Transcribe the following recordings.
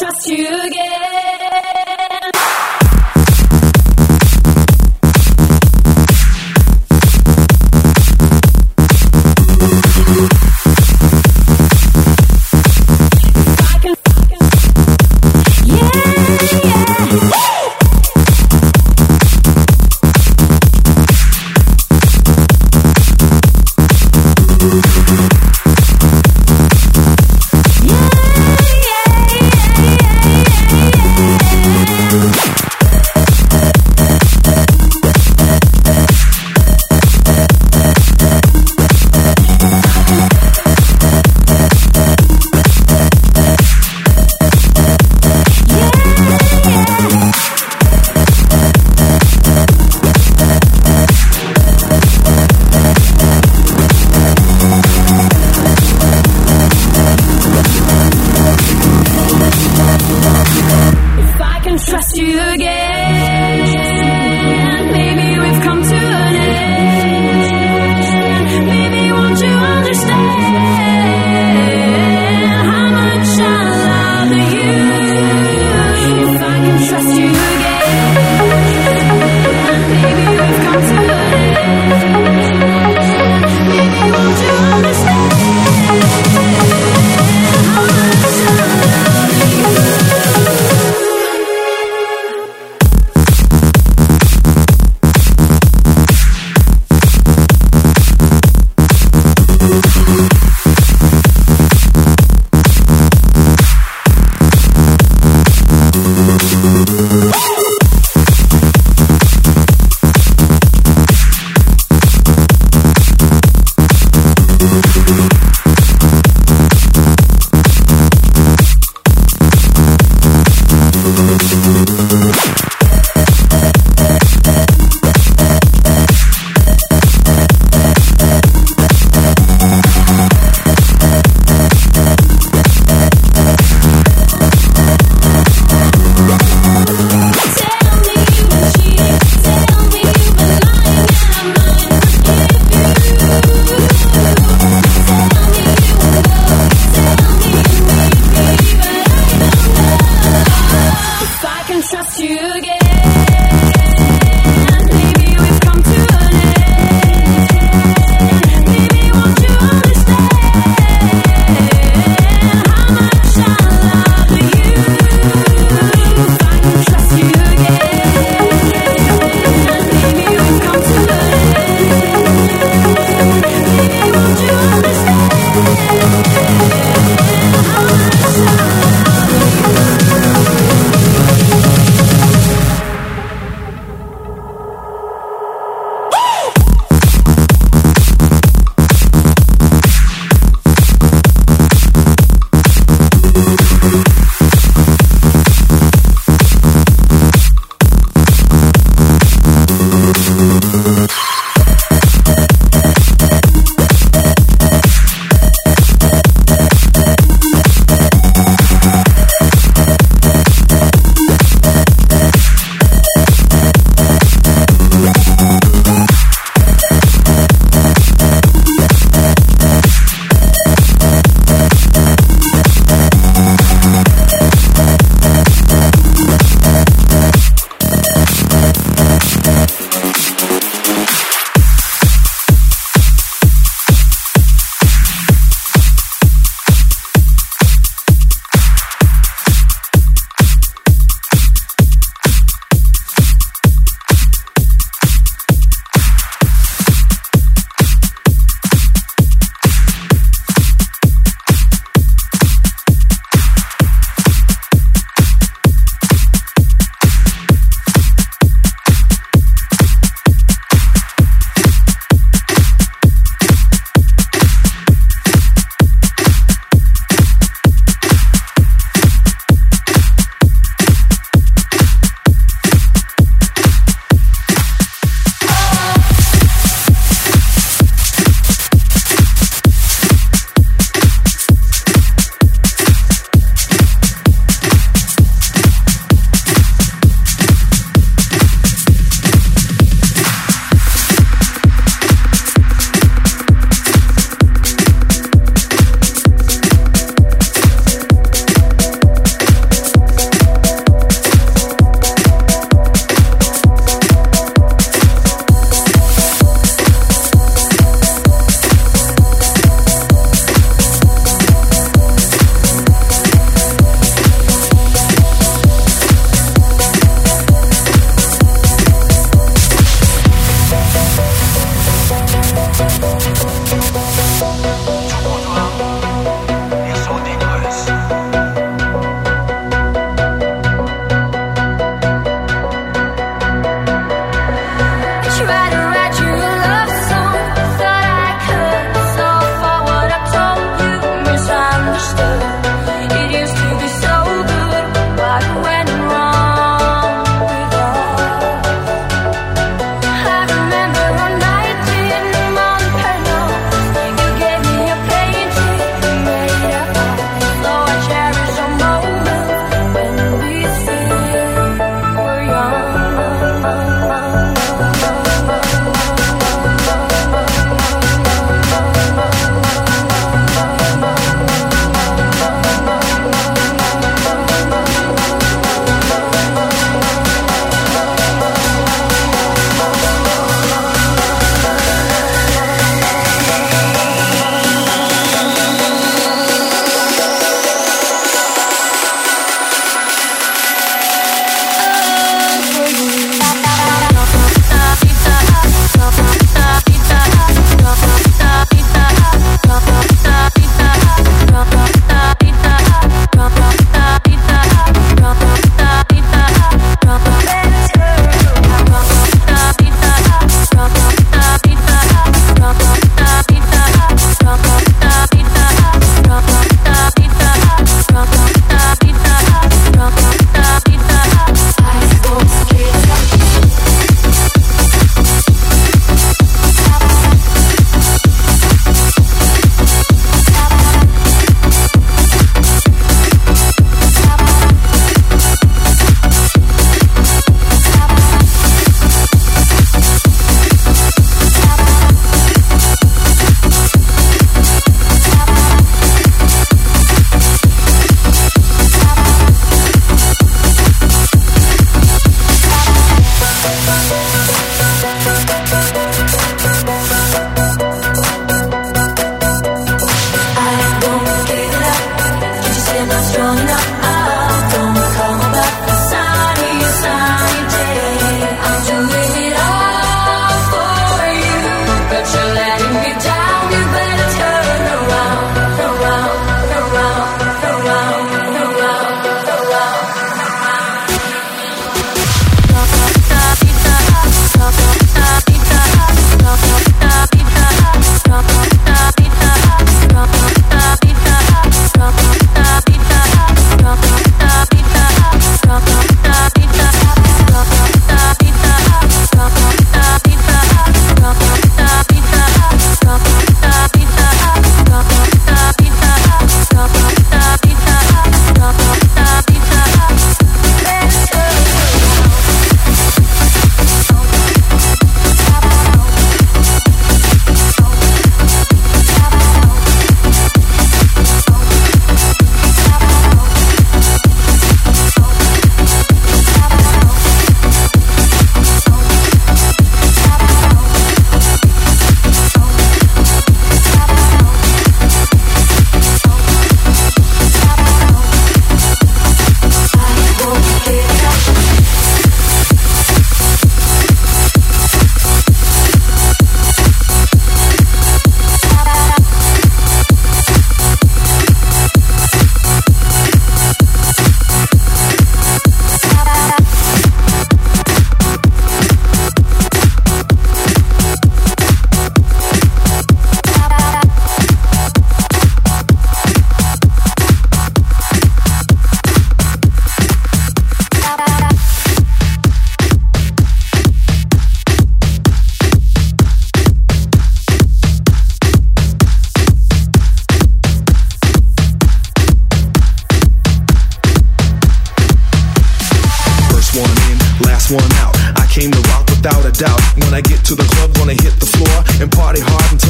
yeah, yeah, yeah,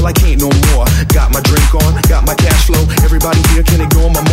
I can't no more. Got my drink on, got my cash flow. Everybody here, can it go on my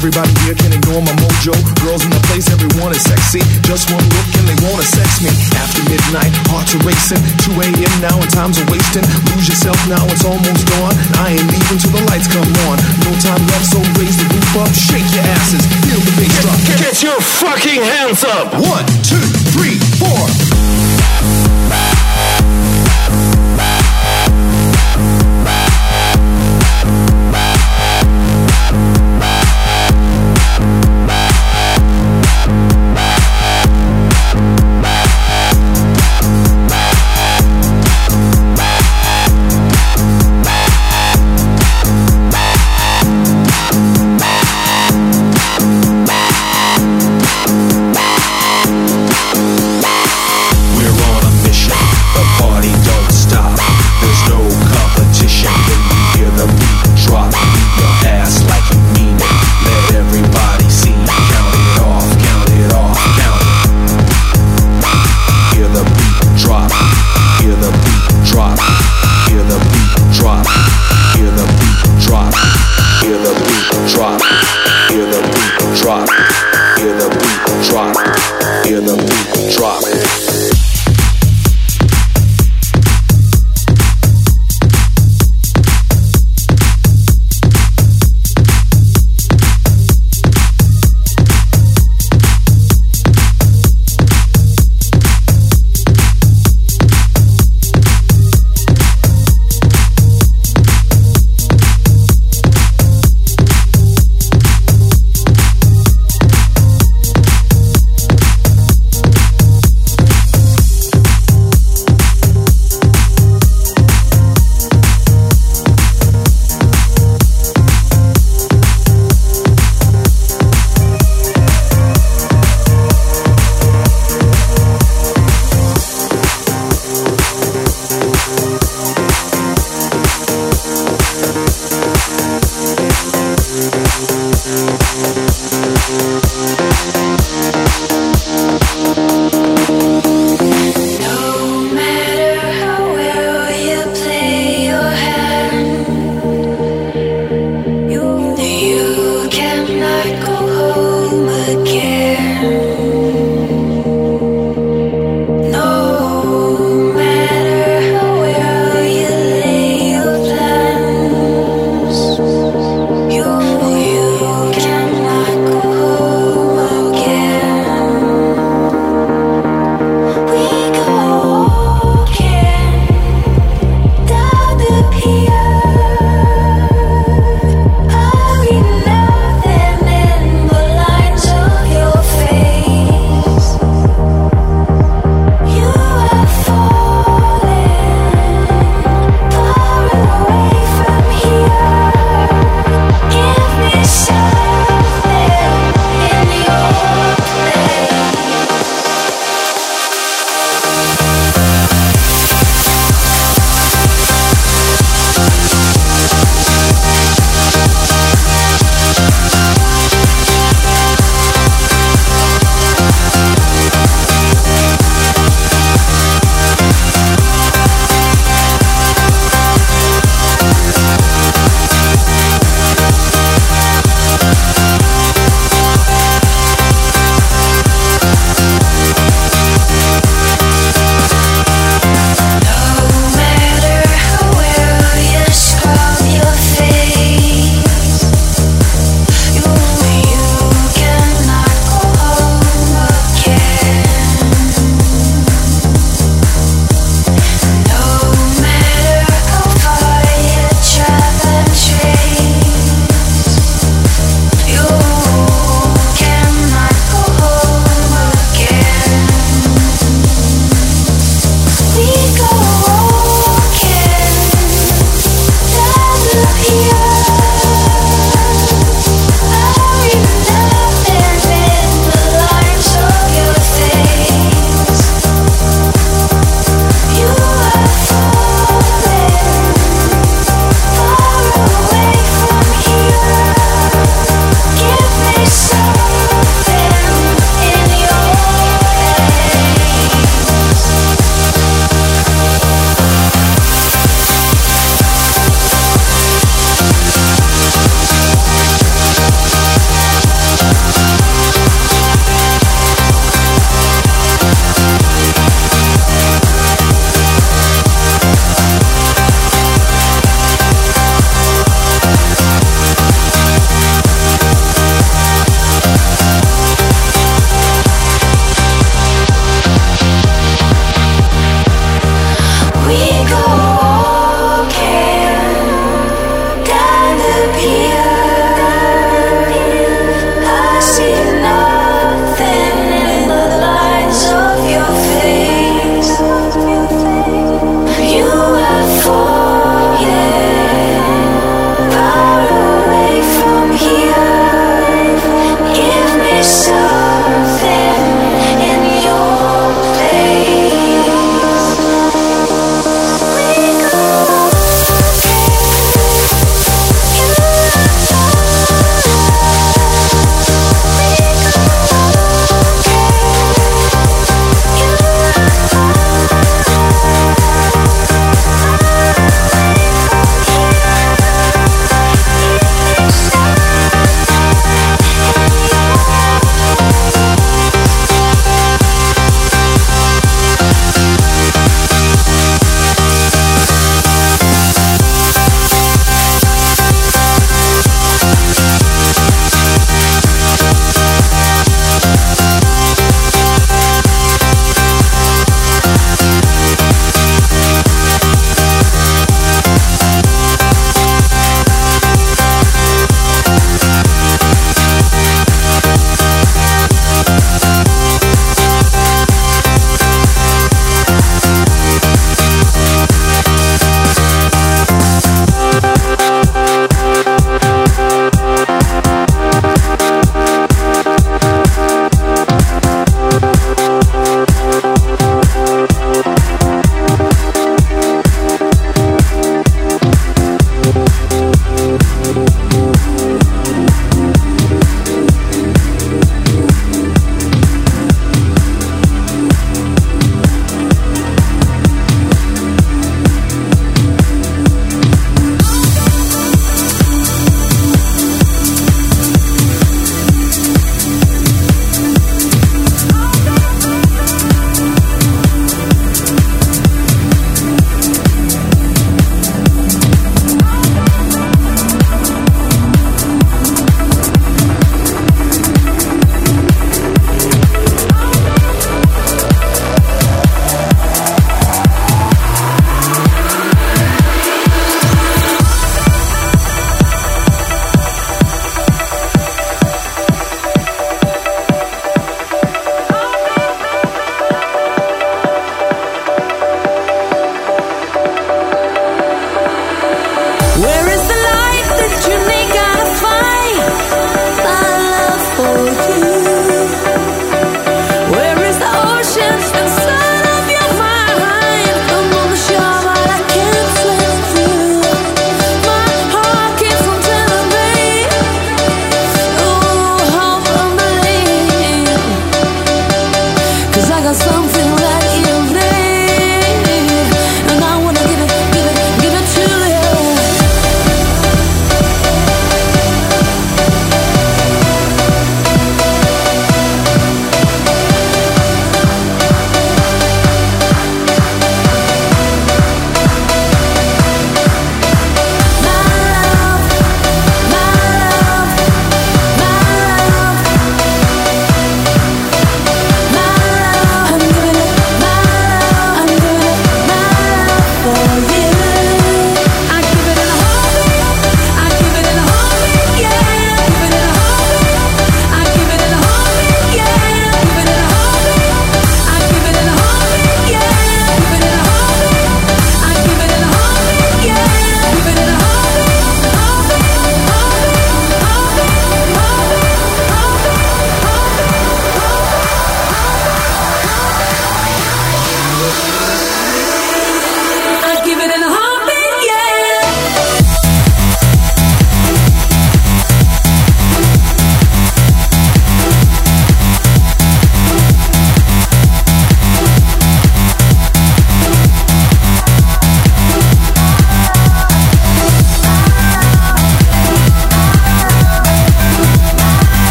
Everybody here can ignore my mojo. Girls in the place, everyone is sexy. Just one look and they wanna sex me. After midnight, hearts are racing. 2 a.m. now and time's a wasting. Lose yourself now, it's almost dawn. I ain't leaving till the lights come on. No time left, so raise the roof up, shake your asses, feel the bass drop. Get, get your fucking hands up. One, two, three, four. Hear the beat drop.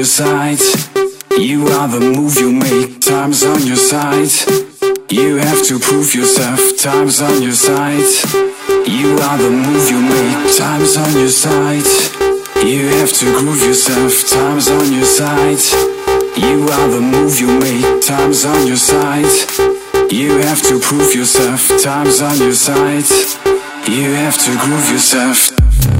Your side. You are the move you make. Time's on your side. You have to prove yourself. Time's on your side. You are the move you make. Time's on your side. You have to groove yourself. Time's on your side. You are the move you make. Time's on your side. You have to prove yourself. Time's on your side. You have to groove yourself.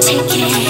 take it.